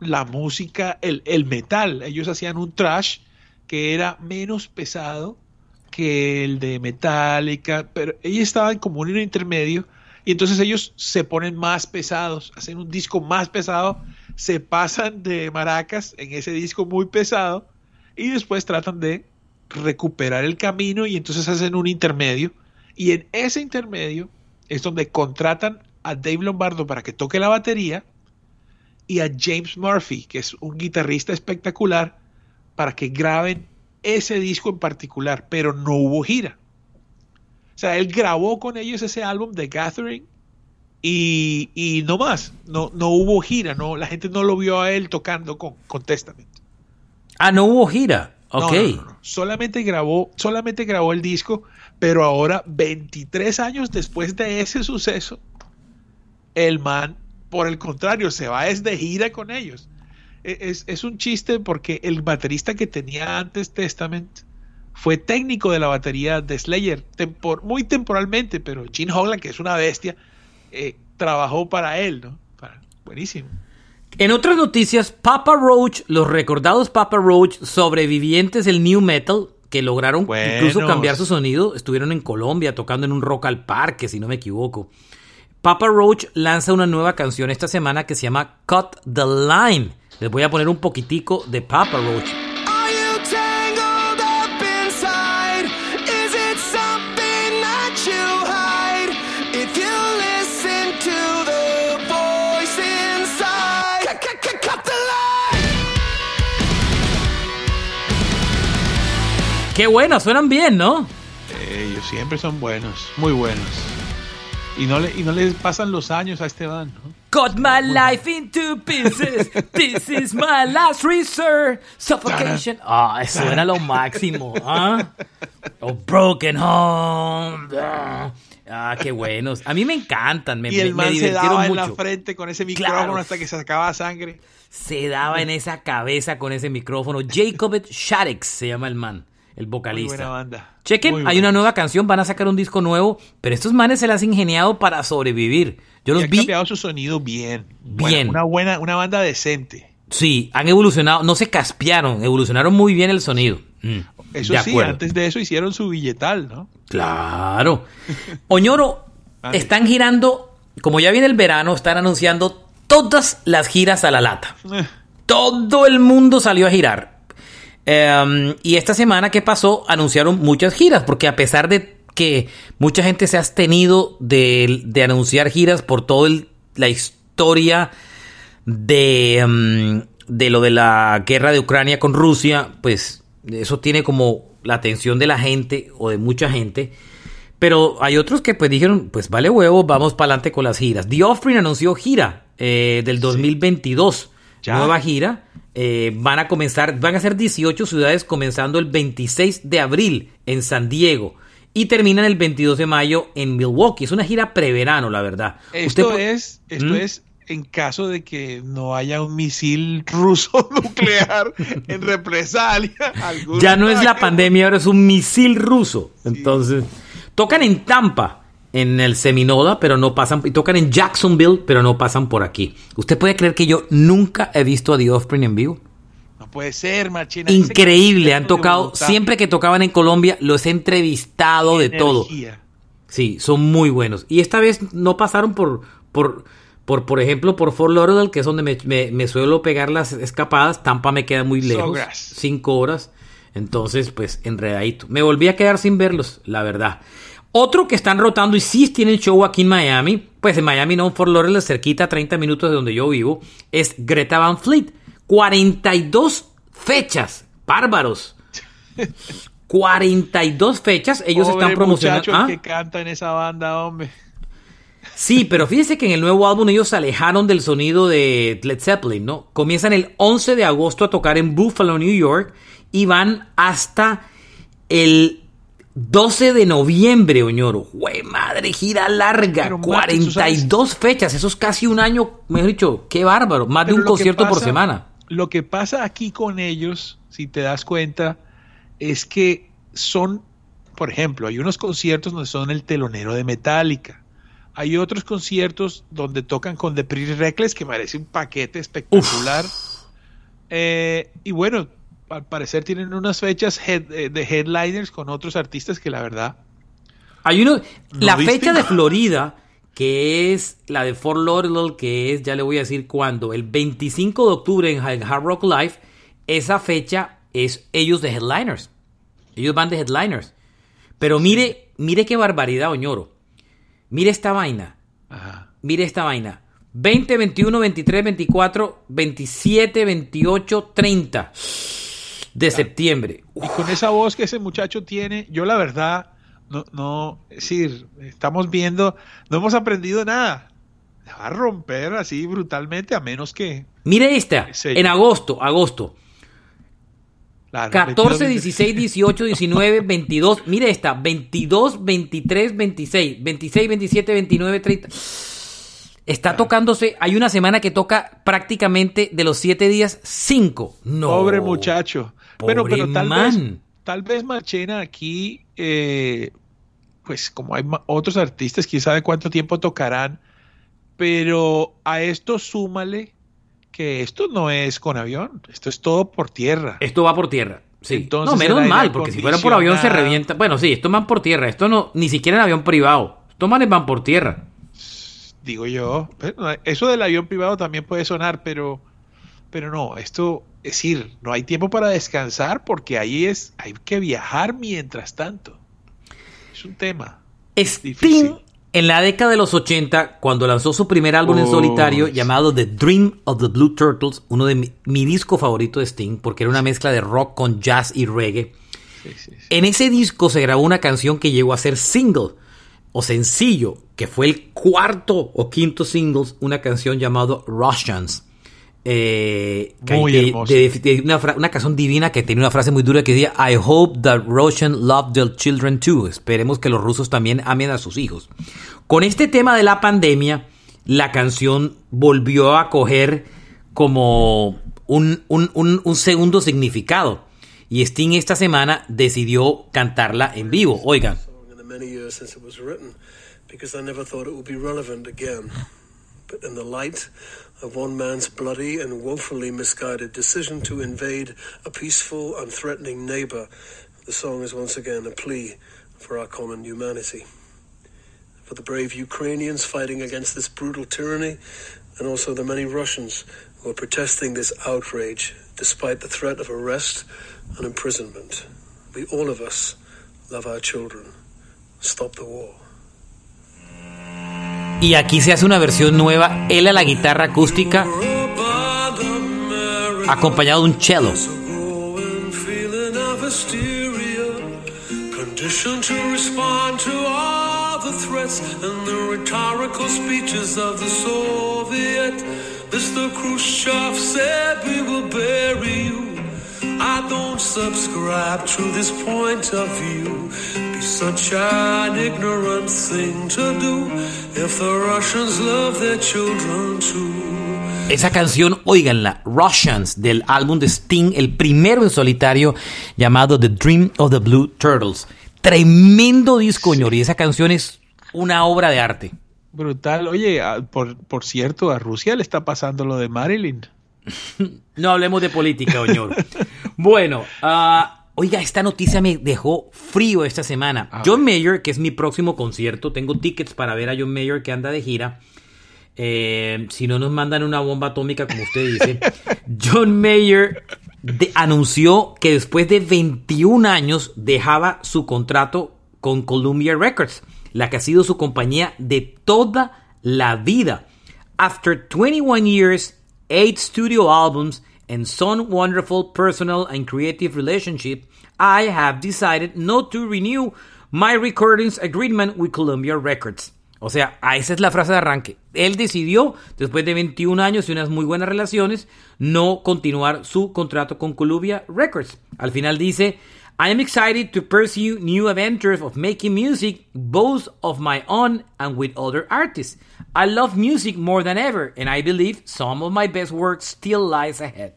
la música, el, el metal. Ellos hacían un trash que era menos pesado que el de Metallica, pero ellos estaban como en un intermedio y entonces ellos se ponen más pesados, hacen un disco más pesado, se pasan de maracas en ese disco muy pesado y después tratan de recuperar el camino y entonces hacen un intermedio y en ese intermedio es donde contratan a Dave Lombardo para que toque la batería y a James Murphy, que es un guitarrista espectacular, para que graben ese disco en particular, pero no hubo gira. O sea, él grabó con ellos ese álbum The Gathering y, no más, no, no hubo gira, no, la gente no lo vio a él tocando con, con Testament. Ah, no hubo gira. Ok. solamente grabó, solamente grabó el disco, pero ahora, 23 años después de ese suceso, el man, por el contrario, se va desde gira con ellos. E, es, un chiste porque el baterista que tenía antes Testament fue técnico de la batería de Slayer, muy temporalmente, pero Gene Hoglan, que es una bestia, eh, trabajó para él, ¿no? buenísimo. En otras noticias, Papa Roach, los recordados Papa Roach, sobrevivientes del New Metal, que lograron incluso cambiar su sonido, estuvieron en Colombia tocando en un rock al parque, si no me equivoco. Papa Roach lanza una nueva canción esta semana que se llama Cut the Line les voy a poner un poquitico de Papa Roach. Qué bueno, suenan bien, ¿no? Ellos siempre son buenos, muy buenos. Y no le, y no le pasan los años a Esteban, ¿no? Cut my life into pieces. This is my last resort. Suffocation. Ah, eso era lo máximo. ¿ah? Oh, broken home. Ah, qué buenos. A mí me encantan. Me, y el man se daba en la frente con ese micrófono hasta que se sacaba sangre. Se daba en esa cabeza con ese micrófono. Jacob Shaddix se llama el man el vocalista. buena banda. Chequen, hay una nueva canción, van a sacar un disco nuevo, pero estos manes se las han ingeniado para sobrevivir. Yo los han vi. cambiado su sonido bien. Bien. una buena, una banda decente. Sí, han evolucionado, no se caspearon, evolucionaron muy bien el sonido. Mm, eso sí, antes de eso hicieron su billetal, ¿no? Claro. Oñoro, están girando, como ya viene el verano, están anunciando todas las giras a la lata. Eh. Todo el mundo salió a girar. Em, y esta semana que pasó anunciaron muchas giras, porque a pesar de que mucha gente se ha abstenido de, anunciar giras por toda la historia de, em, de lo de la guerra de Ucrania con Rusia, pues eso tiene como la atención de la gente o de mucha gente. Pero hay otros que pues dijeron, pues vale huevo, vamos para adelante con las giras. The Offering anunció gira eh, del 2022, nueva gira. Eh, van a comenzar, van a ser 18 ciudades comenzando el 26 de abril en San Diego y terminan el 22 de mayo en Milwaukee. Es una gira preverano, la verdad. Esto es, esto ¿Mm? es en caso de que no haya un misil ruso nuclear en represalia. Ya no es la pandemia, ahora es un misil ruso. Entonces, tocan en Tampa en el Seminoda, pero no pasan, y tocan en Jacksonville, pero no pasan por aquí. ¿Usted puede creer que yo nunca he visto a The Offspring en vivo? No puede ser, Machina. Increíble, han tocado, siempre que tocaban en Colombia, los he entrevistado de todo. Sí, son muy buenos. Y esta vez no pasaron por, por, por, por ejemplo, por Fort Lauderdale, que es donde me, suelo pegar las escapadas. Tampa me queda muy lejos, cinco horas. Entonces, pues, enredadito. Me volví a quedar sin verlos, la verdad. Otro que están rotando y sí tienen show aquí en Miami, pues en Miami no, Fort Lauderdale, cerquita, 30 minutos de donde yo vivo, es Greta Van Fleet. 42 fechas, bárbaros. 42 fechas, ellos están promocionando. ¿Ah? que canta en esa banda, hombre. Sí, pero fíjense que en el nuevo álbum ellos se alejaron del sonido de Led Zeppelin, ¿no? Comienzan el 11 de agosto a tocar en Buffalo, New York, y van hasta el 12 de noviembre, Oñoro. Güey, madre, gira larga. 42 fechas. Eso es casi un año, mejor dicho. Qué bárbaro. Más de un concierto por semana. Lo que pasa aquí con ellos, si te das cuenta, es que son, por ejemplo, hay unos conciertos donde son el telonero de Metallica. Hay otros conciertos donde tocan con The Pretty Reckless, que parece un paquete espectacular. Eh, y bueno, al parecer tienen unas fechas eh, de headliners con otros artistas que la verdad. Hay uno. la fecha de Florida, que es la de Fort Lauderdale, que es, ya le voy a decir cuándo, el 25 de octubre en Hard Rock Live, esa fecha es ellos de headliners. Ellos van de headliners. Pero mire, mire qué barbaridad, Oñoro. Mire esta vaina. Mire esta vaina. 20, 21, 23, 24, 27, 28, 30 de septiembre. Y con esa voz que ese muchacho tiene, yo la verdad, no, no, es decir, estamos viendo, no hemos aprendido nada. va a romper así brutalmente, a menos que. Mire esta, en agosto, agosto. 14, 16, 18, 19, 22. Mire esta, 22, 23, 26, 26, 27, 29, 30. Está tocándose, hay una semana que toca prácticamente de los siete días, cinco. No. Pobre muchacho. Bueno, pero tal vez, tal vez Marchena aquí, eh, pues como hay otros artistas, quién sabe cuánto tiempo tocarán, pero a esto súmale que esto no es con avión, esto es todo por tierra. Esto va por tierra. Sí. Entonces, no, menos mal, porque si fuera por avión se revienta. Bueno, sí, esto van por tierra. Esto no, ni siquiera en avión privado. Estos manes van por tierra. Digo yo. Eso del avión privado también puede sonar, pero, pero no, esto es decir, no hay tiempo para descansar porque ahí es, hay que viajar mientras tanto. Es un tema. Es difícil. En la década de los 80, cuando lanzó su primer álbum en solitario llamado The Dream of the Blue Turtles, uno de mi, disco favorito de Sting, porque era una mezcla de rock con jazz y reggae. En ese disco se grabó una canción que llegó a ser single o sencillo, que fue el cuarto o quinto single, una canción llamada Russians. Eh, muy una, canción divina que tiene una frase muy dura que decía I hope that Russians love their children too. Esperemos que los rusos también amen a sus hijos. Con este tema de la pandemia, la canción volvió a coger como un, un segundo significado. Y Sting esta semana decidió cantarla en vivo. Oigan. Of one man's bloody and woefully misguided decision to invade a peaceful and threatening neighbor, the song is once again a plea for our common humanity. For the brave Ukrainians fighting against this brutal tyranny, and also the many Russians who are protesting this outrage despite the threat of arrest and imprisonment. We, all of us, love our children. Stop the war. Y aquí se hace una versión nueva, él a la guitarra acústica, acompañado de un cello. and the rhetorical speeches of the Soviet. Mr. Khrushchev said we will bury you. I don't subscribe to this point of view. Such an ignorant thing to do if the Russians love their children too. Esa canción, oiganla, Russians, del álbum de Sting, el primero en solitario, llamado The Dream of the Blue Turtles. Tremendo disco, señor, y esa canción es una obra de arte. Brutal. Oye, por, por cierto, a Rusia le está pasando lo de Marilyn. no hablemos de política, señor. bueno, uh, oiga, esta noticia me dejó frío esta semana. John Mayer, que es mi próximo concierto, tengo tickets para ver a John Mayer que anda de gira. Eh, si no nos mandan una bomba atómica, como usted dice, John Mayer anunció que después de 21 años dejaba su contrato con Columbia Records, la que ha sido su compañía de toda la vida. After 21 years, eight studio albums, and some wonderful personal and creative relationship, I have decided not to renew my recordings agreement with Columbia Records. O sea, esa es la frase de arranque. Él decidió, después de 21 años y unas muy buenas relaciones, no continuar su contrato con Columbia Records. Al final dice, I am excited to pursue new adventures of making music, both of my own and with other artists. I love music more than ever, and I believe some of my best work still lies ahead.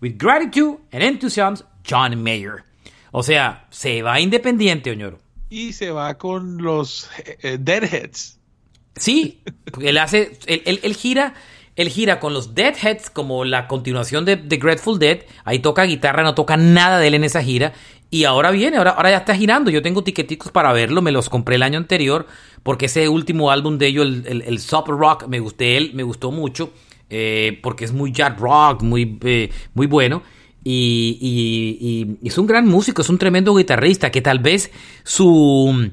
With gratitude and enthusiasm, John Mayer. O sea, se va independiente, Oñoro. Y se va con los eh, Deadheads. Sí, él hace, él, él, él gira él gira con los Deadheads como la continuación de The Grateful Dead. Ahí toca guitarra, no toca nada de él en esa gira. Y ahora viene, ahora, ahora ya está girando. Yo tengo tiqueticos para verlo, me los compré el año anterior porque ese último álbum de ellos, el, el, el Rock, me gusté él, me gustó mucho eh, porque es muy jazz rock, muy, eh, muy bueno. Y, y, y, es un gran músico, es un tremendo guitarrista que tal vez su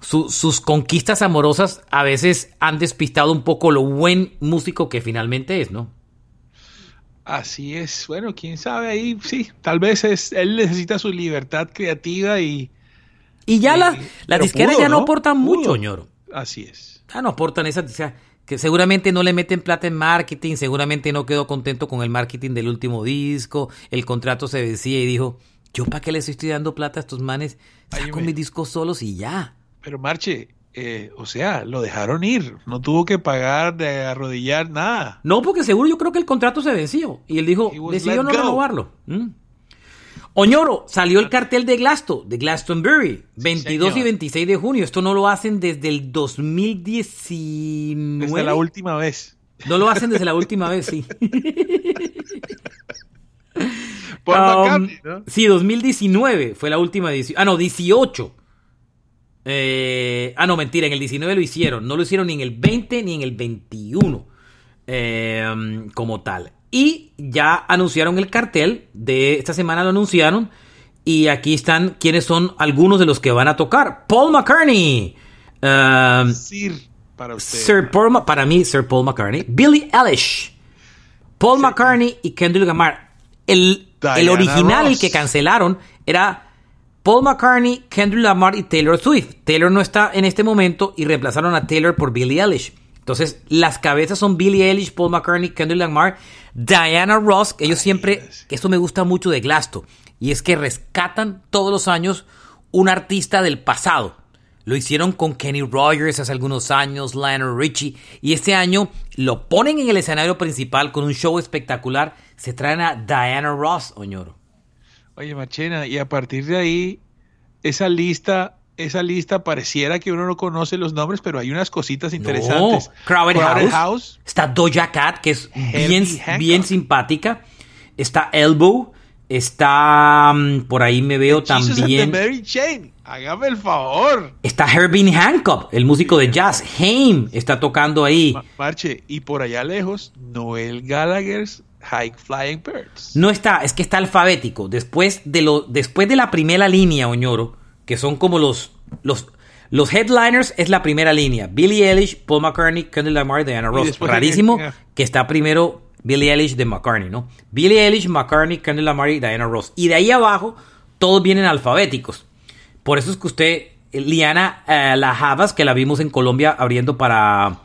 sus conquistas amorosas a veces han despistado un poco lo buen músico que finalmente es, ¿no? Así es. Bueno, quién sabe ahí, sí, tal vez es, él necesita su libertad creativa y... Y ya las la disqueras ya no, aportan mucho, ñoro. Así es. Ya no aportan esa... que seguramente no le meten plata en marketing, seguramente no quedó contento con el marketing del último disco, el contrato se decía y dijo, yo para qué les estoy dando plata a estos manes, saco mis discos solos y ya. Pero Marche, eh, o sea, lo dejaron ir, no tuvo que pagar de arrodillar nada. No, porque seguro yo creo que el contrato se venció y él dijo, decidió no renovarlo. Mm. Oñoro, salió el cartel de Glasto, de Glastonbury, 22 y 26 de junio. Esto no lo hacen desde el 2019. Desde la última vez. No lo hacen desde la última vez, sí. Por um, ¿no? Sí, 2019 fue la última edición. Ah, no, 18. Eh, ah, no, mentira, en el 19 lo hicieron. No lo hicieron ni en el 20 ni en el 21 eh, como tal. Y ya anunciaron el cartel. De esta semana lo anunciaron. Y aquí están quienes son algunos de los que van a tocar. Paul McCartney. Um, Sir, para usted. Sir Paul, para mí, Sir Paul McCartney. Billy Eilish. Paul McCartney y Kendrick Lamar. El, el original, el que cancelaron, era Paul McCartney, Kendrick Lamar y Taylor Swift. Taylor no está en este momento y reemplazaron a Taylor por Billie Eilish. Entonces, las cabezas son Billie Eilish, Paul McCartney, Kendrick Lamar, Diana Ross, que ellos siempre, esto me gusta mucho de Glasto, y es que rescatan todos los años un artista del pasado. Lo hicieron con Kenny Rogers hace algunos años, Lionel Richie, y este año lo ponen en el escenario principal con un show espectacular. Se traen a Diana Ross, Oñoro. Oye, Machena, y a partir de ahí, esa lista, esa lista pareciera que uno no conoce los nombres, pero hay unas cositas interesantes. No. Crowded, House. House. Está Doja Cat, que es bien, bien simpática. Está Elbow. Está um, por ahí me veo también. Mary Jane. Hágame el favor. Está Herbie Hancock, el músico de jazz. Haim está tocando ahí. Marche, y por allá lejos, Noel Gallagher's High Flying Birds. No está, es que está alfabético. Después de, lo, después de la primera línea, Oñoro, que son como los, los, los headliners, es la primera línea. Billie Eilish, Paul McCartney, Kendall Lamar, Diana Ross. Rarísimo que está primero Billie Eilish de McCartney, ¿no? Billie Eilish, McCartney, Kendall Lamar y Diana Ross. Y de ahí abajo, todos vienen alfabéticos. Por eso es que usted, Liana uh, La Havas, que la vimos en Colombia abriendo para,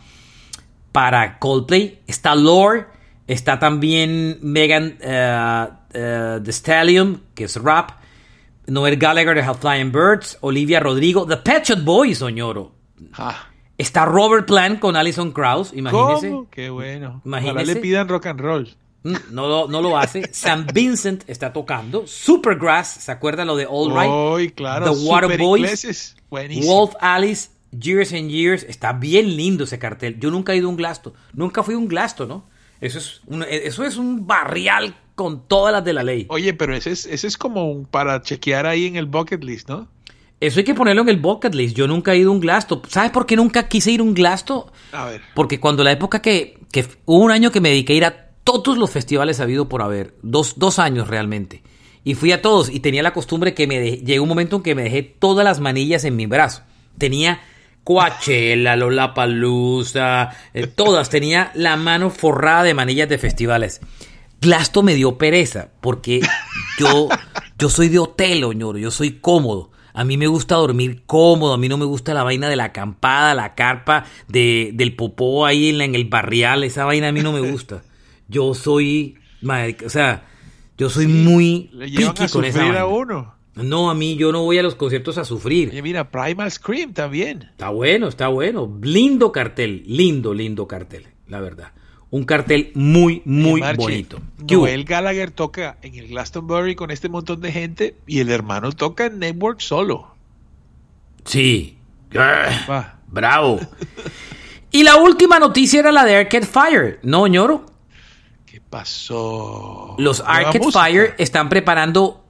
para Coldplay, está Lore Está también Megan uh, uh, The Stallion, que es rap. Noel Gallagher de Flying Birds. Olivia Rodrigo. The Pet Shop Boys, Soñoro. Ah. Está Robert Plant con Alison Krauss, imagínese. ¿Cómo? Qué bueno. Imagínese. Ojalá le pidan rock and roll. Mm, no lo, no lo hace. Sam Vincent está tocando. Supergrass, ¿se acuerda lo de All Right? Oh, claro. The Water Boys. Wolf Alice, Years and Years. Está bien lindo ese cartel. Yo nunca he ido a un Glasto. Nunca fui a un Glasto, ¿no? Eso es, un, eso es un barrial con todas las de la ley. Oye, pero ese es, ese es como para chequear ahí en el bucket list, ¿no? Eso hay que ponerlo en el bucket list. Yo nunca he ido a un Glasto. ¿Sabes por qué nunca quise ir a un Glasto? A ver. Porque cuando la época que, que hubo un año que me dediqué a ir a todos los festivales habido por haber, dos, dos años realmente. Y fui a todos y tenía la costumbre que me llegó un momento en que me dejé todas las manillas en mi brazo. Tenía Coachella, Lollapalooza, eh, todas. Tenía la mano forrada de manillas de festivales. Glasto me dio pereza, porque yo, yo soy de hotel, oñoro, yo soy cómodo. A mí me gusta dormir cómodo, a mí no me gusta la vaina de la acampada, la carpa, de, del popó ahí en, en el barrial, esa vaina a mí no me gusta. Yo soy, o sea, yo soy muy piqui con esa vaina. uno. No, a mí yo no voy a los conciertos a sufrir. Oye, mira, Primal Scream también. Está bueno, está bueno. Lindo cartel, lindo, lindo cartel, la verdad. Un cartel muy, muy Marche, bonito. Noel Gallagher toca en el Glastonbury con este montón de gente y el hermano toca en Network solo. Sí. Ah. Bravo. Y la última noticia era la de Arcade Fire, ¿no, ñoro? ¿Qué pasó? Los Arcade música. Fire están preparando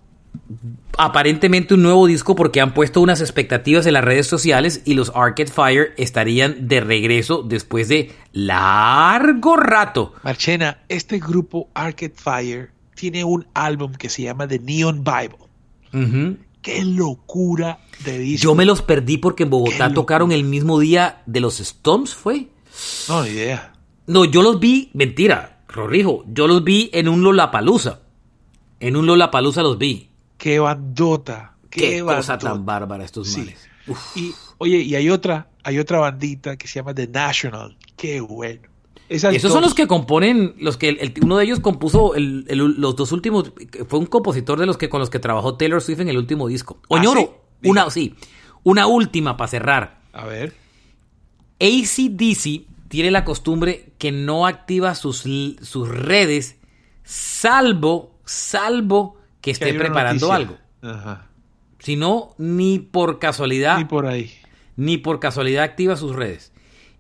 aparentemente un nuevo disco porque han puesto unas expectativas en las redes sociales y los Arcade Fire estarían de regreso después de largo rato. Marchena, este grupo Arcade Fire tiene un álbum que se llama The Neon Bible. ¡Qué locura de disco! Yo me los perdí porque en Bogotá tocaron el mismo día de los Stones, ¿fue? No, ni idea. No, yo los vi, mentira, Rorrijo, yo los vi en un Lollapalooza. En un Lollapalooza los vi. ¡Qué bandota! ¡Qué, Qué, cosa tan bárbara estos Sí. males. Uf. Y, oye, y hay otra, hay otra bandita que se llama The National. ¡Qué bueno! Esas Esos son los que componen, los que el- el- uno de ellos compuso el- los dos últimos, fue un compositor de los que con los que trabajó Taylor Swift en el último disco. ¿Ah, Oñoro, sí? una, sí, una última para cerrar. A ver. ACDC tiene la costumbre que no activa sus, sus redes, salvo, salvo que esté preparando noticia. algo. Ajá. Si no, ni por casualidad, Y por ahí. ni por casualidad activa sus redes.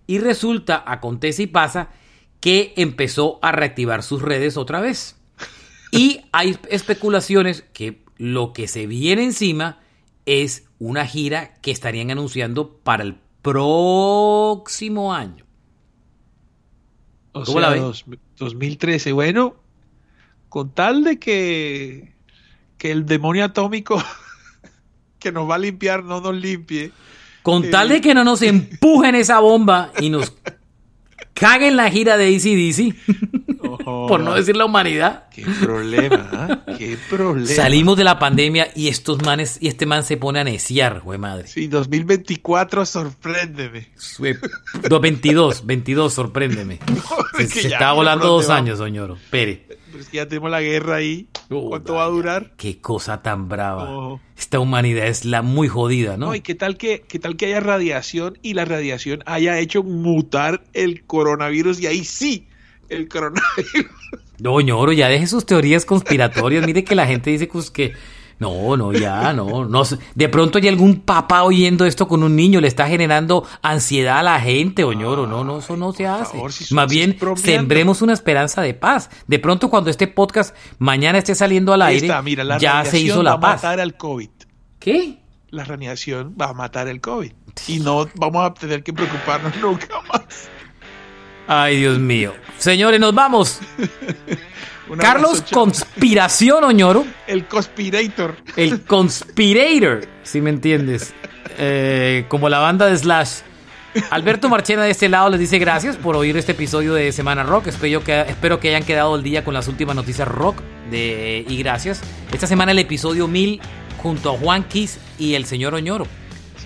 Y resulta, acontece y pasa, que empezó a reactivar sus redes otra vez. Y hay especulaciones que lo que se viene encima es una gira que estarían anunciando para el próximo año. O ¿Cómo sea, la ve? dos- 2013. Bueno, con tal de que, que el demonio atómico que nos va a limpiar no nos limpie. Con Eh. tal de que no nos empujen esa bomba y nos caguen la gira de ACDC, por no decir la humanidad. Qué problema, ¿ah? Qué problema. Salimos de la pandemia y estos manes y este man se pone a neciar, güey madre. Sí, 2024, sorpréndeme. Sue- do- 22, 22, sorpréndeme. Se, que se ya, está ¿por volando dos años, soñoro. Pere. Pero es que ya tenemos la guerra ahí. Oh, ¿Cuánto va a durar? Qué cosa tan brava. Oh. Esta humanidad es la muy jodida, ¿no? No, y qué tal que, qué tal que haya radiación y la radiación haya hecho mutar el coronavirus y ahí sí, el coronavirus. No, ñoro, ya deje sus teorías conspiratorias. Mire que la gente dice pues, que. No, no, ya, no, no. De pronto hay algún papá oyendo esto con un niño, le está generando ansiedad a la gente, oñoro. No, no, eso no se hace. favor, si son- Más bien, sembremos una esperanza de paz. De pronto, cuando este podcast mañana esté saliendo al aire, está, mira, la ya se hizo va la a paz. matar al COVID. ¿Qué? La radiación va a matar el COVID. Y no vamos a tener que preocuparnos nunca más. Ay, Dios mío. Señores, nos vamos. Carlos. Conspiración, Oñoro. el conspirator. El Conspirator, si me entiendes. Eh, como la banda de Slash. Alberto Marchena de este lado les dice gracias por oír este episodio de Semana Rock. Espero que, espero que hayan quedado al día con las últimas noticias rock. De, y gracias. Esta semana el episodio 1000 junto a Juan Kiss y el señor Oñoro.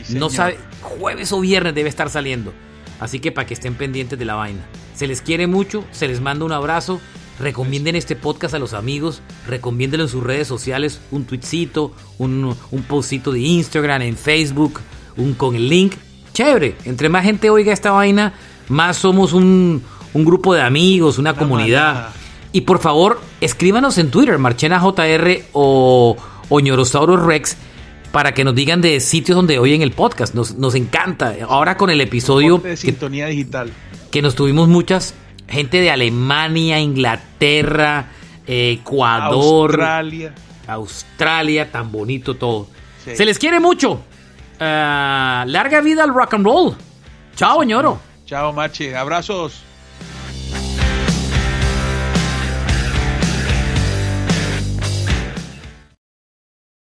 Sí, No sabe, jueves o viernes debe estar saliendo. Así que para que estén pendientes de la vaina. Se les quiere mucho, se les manda un abrazo. Recomienden este podcast a los amigos, recomiéndenlo en sus redes sociales, un tweetcito, un, un postcito de Instagram, en Facebook, un con el link. Chévere, entre más gente oiga esta vaina, más somos un, un grupo de amigos, una, Una comunidad. manada. Y por favor, escríbanos en Twitter, Marchena JR o, o Ñorosaurus Rex, para que nos digan de sitios donde oyen el podcast. Nos, nos encanta. Ahora con el episodio de que, sintonía digital. que nos tuvimos muchas, gente de Alemania, Inglaterra, eh, Ecuador, Australia. Australia, tan bonito todo. Sí. Se les quiere mucho. Ah, larga vida al rock and roll. Chao, ñoro. Chao, Mache. Abrazos.